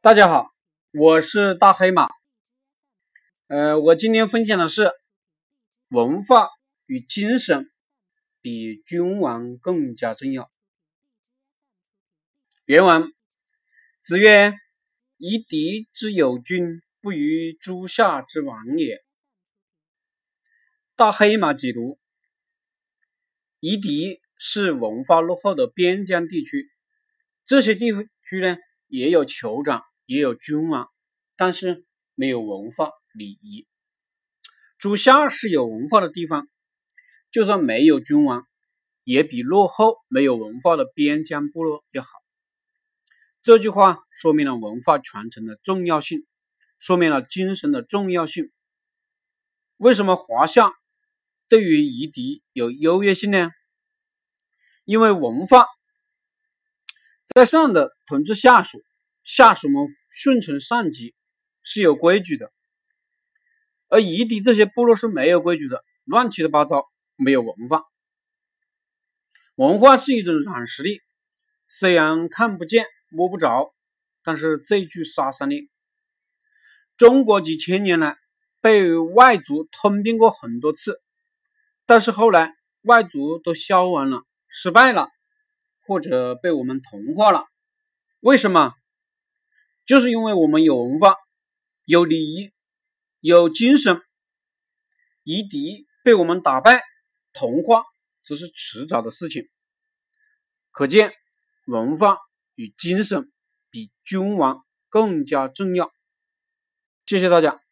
大家好，我是大黑马。呃，我今天分享的是文化与精神比君王更加重要。原文：子曰：“夷狄之有君，不如诸夏之王也。”大黑马解读：夷狄是文化落后的边疆地区，这些地区呢也有酋长。也有君王，但是没有文化礼仪。诸夏是有文化的地方，就算没有君王，也比落后没有文化的边疆部落要好。这句话说明了文化传承的重要性，说明了精神的重要性。为什么华夏对于夷狄有优越性呢？因为文化在上的统治下属。下属们顺从上级是有规矩的，而夷狄这些部落是没有规矩的，乱七八糟，没有文化。文化是一种软实力，虽然看不见摸不着，但是最具杀伤力。中国几千年来被外族吞并过很多次，但是后来外族都消亡了，失败了，或者被我们同化了。为什么？就是因为我们有文化、有礼仪、有精神，夷狄被我们打败、同化，只是迟早的事情。可见，文化与精神比君王更加重要。谢谢大家。